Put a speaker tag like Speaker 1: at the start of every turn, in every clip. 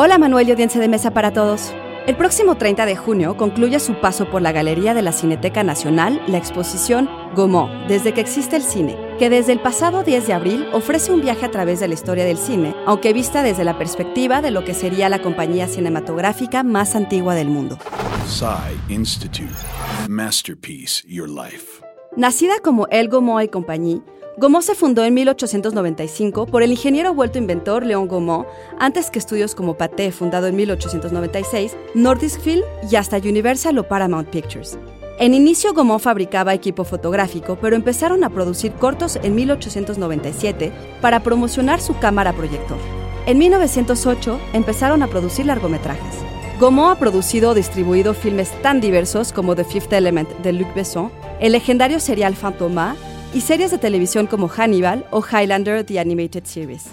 Speaker 1: Hola Manuel y audiencia de mesa para todos. El próximo 30 de junio concluye su paso por la Galería de la Cineteca Nacional la exposición Gaumont, desde que existe el cine, que desde el pasado 10 de abril ofrece un viaje a través de la historia del cine, aunque vista desde la perspectiva de lo que sería la compañía cinematográfica más antigua del mundo.
Speaker 2: Institute. Masterpiece Your Life.
Speaker 1: Nacida como El y Compagnie, Gaumont se fundó en 1895 por el ingeniero vuelto inventor Léon Gaumont, antes que estudios como Pathé, fundado en 1896, Nordisk Film y hasta Universal o Paramount Pictures. En inicio Gaumont fabricaba equipo fotográfico, pero empezaron a producir cortos en 1897 para promocionar su cámara proyector. En 1908 empezaron a producir largometrajes. Gaumont ha producido o distribuido filmes tan diversos como The Fifth Element de Luc Besson, el legendario serial Fantoma y series de televisión como Hannibal o Highlander The Animated Series.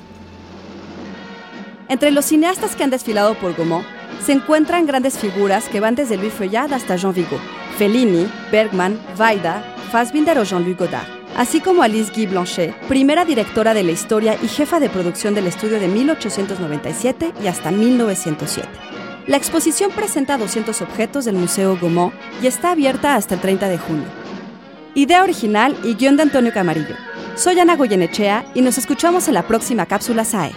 Speaker 1: Entre los cineastas que han desfilado por Gaumont se encuentran grandes figuras que van desde Louis Feuillade hasta Jean Vigo, Fellini, Bergman, Vaida, Fassbinder o Jean-Luc Godard, así como Alice Guy Blanchet, primera directora de la historia y jefa de producción del estudio de 1897 y hasta 1907. La exposición presenta 200 objetos del Museo Gaumont y está abierta hasta el 30 de junio. Idea original y guion de Antonio Camarillo. Soy Ana Goyenechea y nos escuchamos en la próxima cápsula SAE.